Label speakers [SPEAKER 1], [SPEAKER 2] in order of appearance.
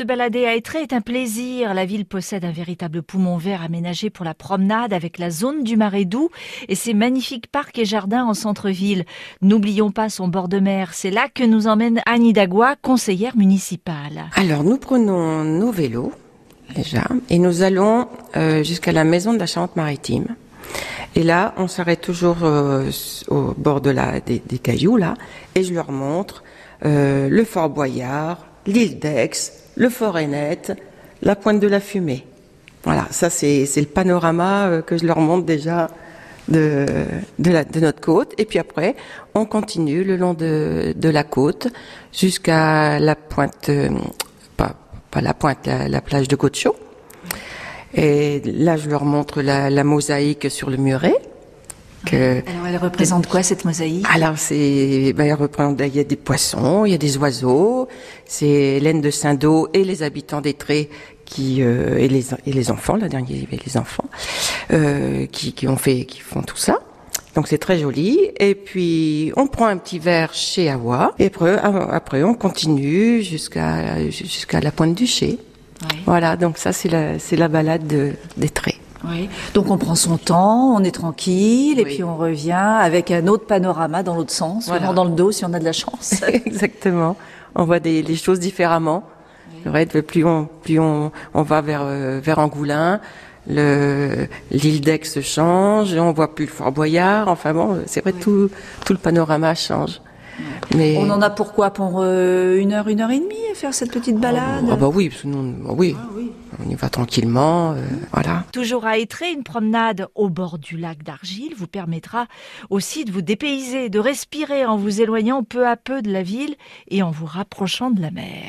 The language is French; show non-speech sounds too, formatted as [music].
[SPEAKER 1] Se balader à Étré est un plaisir. La ville possède un véritable poumon vert aménagé pour la promenade avec la zone du Marais Doux et ses magnifiques parcs et jardins en centre-ville. N'oublions pas son bord de mer. C'est là que nous emmène Annie Dagua, conseillère municipale.
[SPEAKER 2] Alors nous prenons nos vélos déjà et nous allons euh, jusqu'à la maison de la Charente-Maritime. Et là, on s'arrête toujours euh, au bord des, cailloux là, et je leur montre euh, le Fort Boyard, l'île d'Aix, le Net, la pointe de la fumée. Voilà, ça c'est le panorama euh, que je leur montre déjà de, notre côte. Et puis après, on continue le long de, la côte jusqu'à la pointe, euh, pas, la pointe, la, la plage de Côte-Chaud. Et là, je leur montre la mosaïque sur le muret.
[SPEAKER 1] Que, alors, elle représente quoi cette mosaïque?
[SPEAKER 2] Alors, c'est, ben, elle représente, il y a des poissons, il y a des oiseaux. C'est Hélène de Saint-Do et les habitants des Trés qui euh, et les et les enfants, la dernière, il y avait les enfants euh, qui, qui ont fait, qui font tout ça. Donc c'est très joli. Et puis on prend un petit verre chez Awa. Et après, après on continue jusqu'à jusqu'à la pointe du. Oui. Voilà. Donc ça c'est la c'est la balade de, des traits.
[SPEAKER 1] Oui. Donc on prend son temps, on est tranquille, oui. et puis on revient avec un autre panorama dans l'autre sens, voilà. dans le dos si on a de la chance. [laughs]
[SPEAKER 2] Exactement. On voit des, les choses différemment. Oui. Vrai, plus on plus on, on va vers euh, vers Angoulin, le l'île d'Aix change, on voit plus le Fort Boyard. Enfin bon, c'est vrai tout tout le panorama change.
[SPEAKER 1] Mais on en a pourquoi pour euh, une heure, une heure et demie à faire cette petite balade.
[SPEAKER 2] Ah bah oui, sinon, bah oui. Ah oui. On y va tranquillement, euh, voilà.
[SPEAKER 1] Toujours à Étré, une promenade au bord du lac d'Argile vous permettra aussi de vous dépayser, de respirer en vous éloignant peu à peu de la ville et en vous rapprochant de la mer.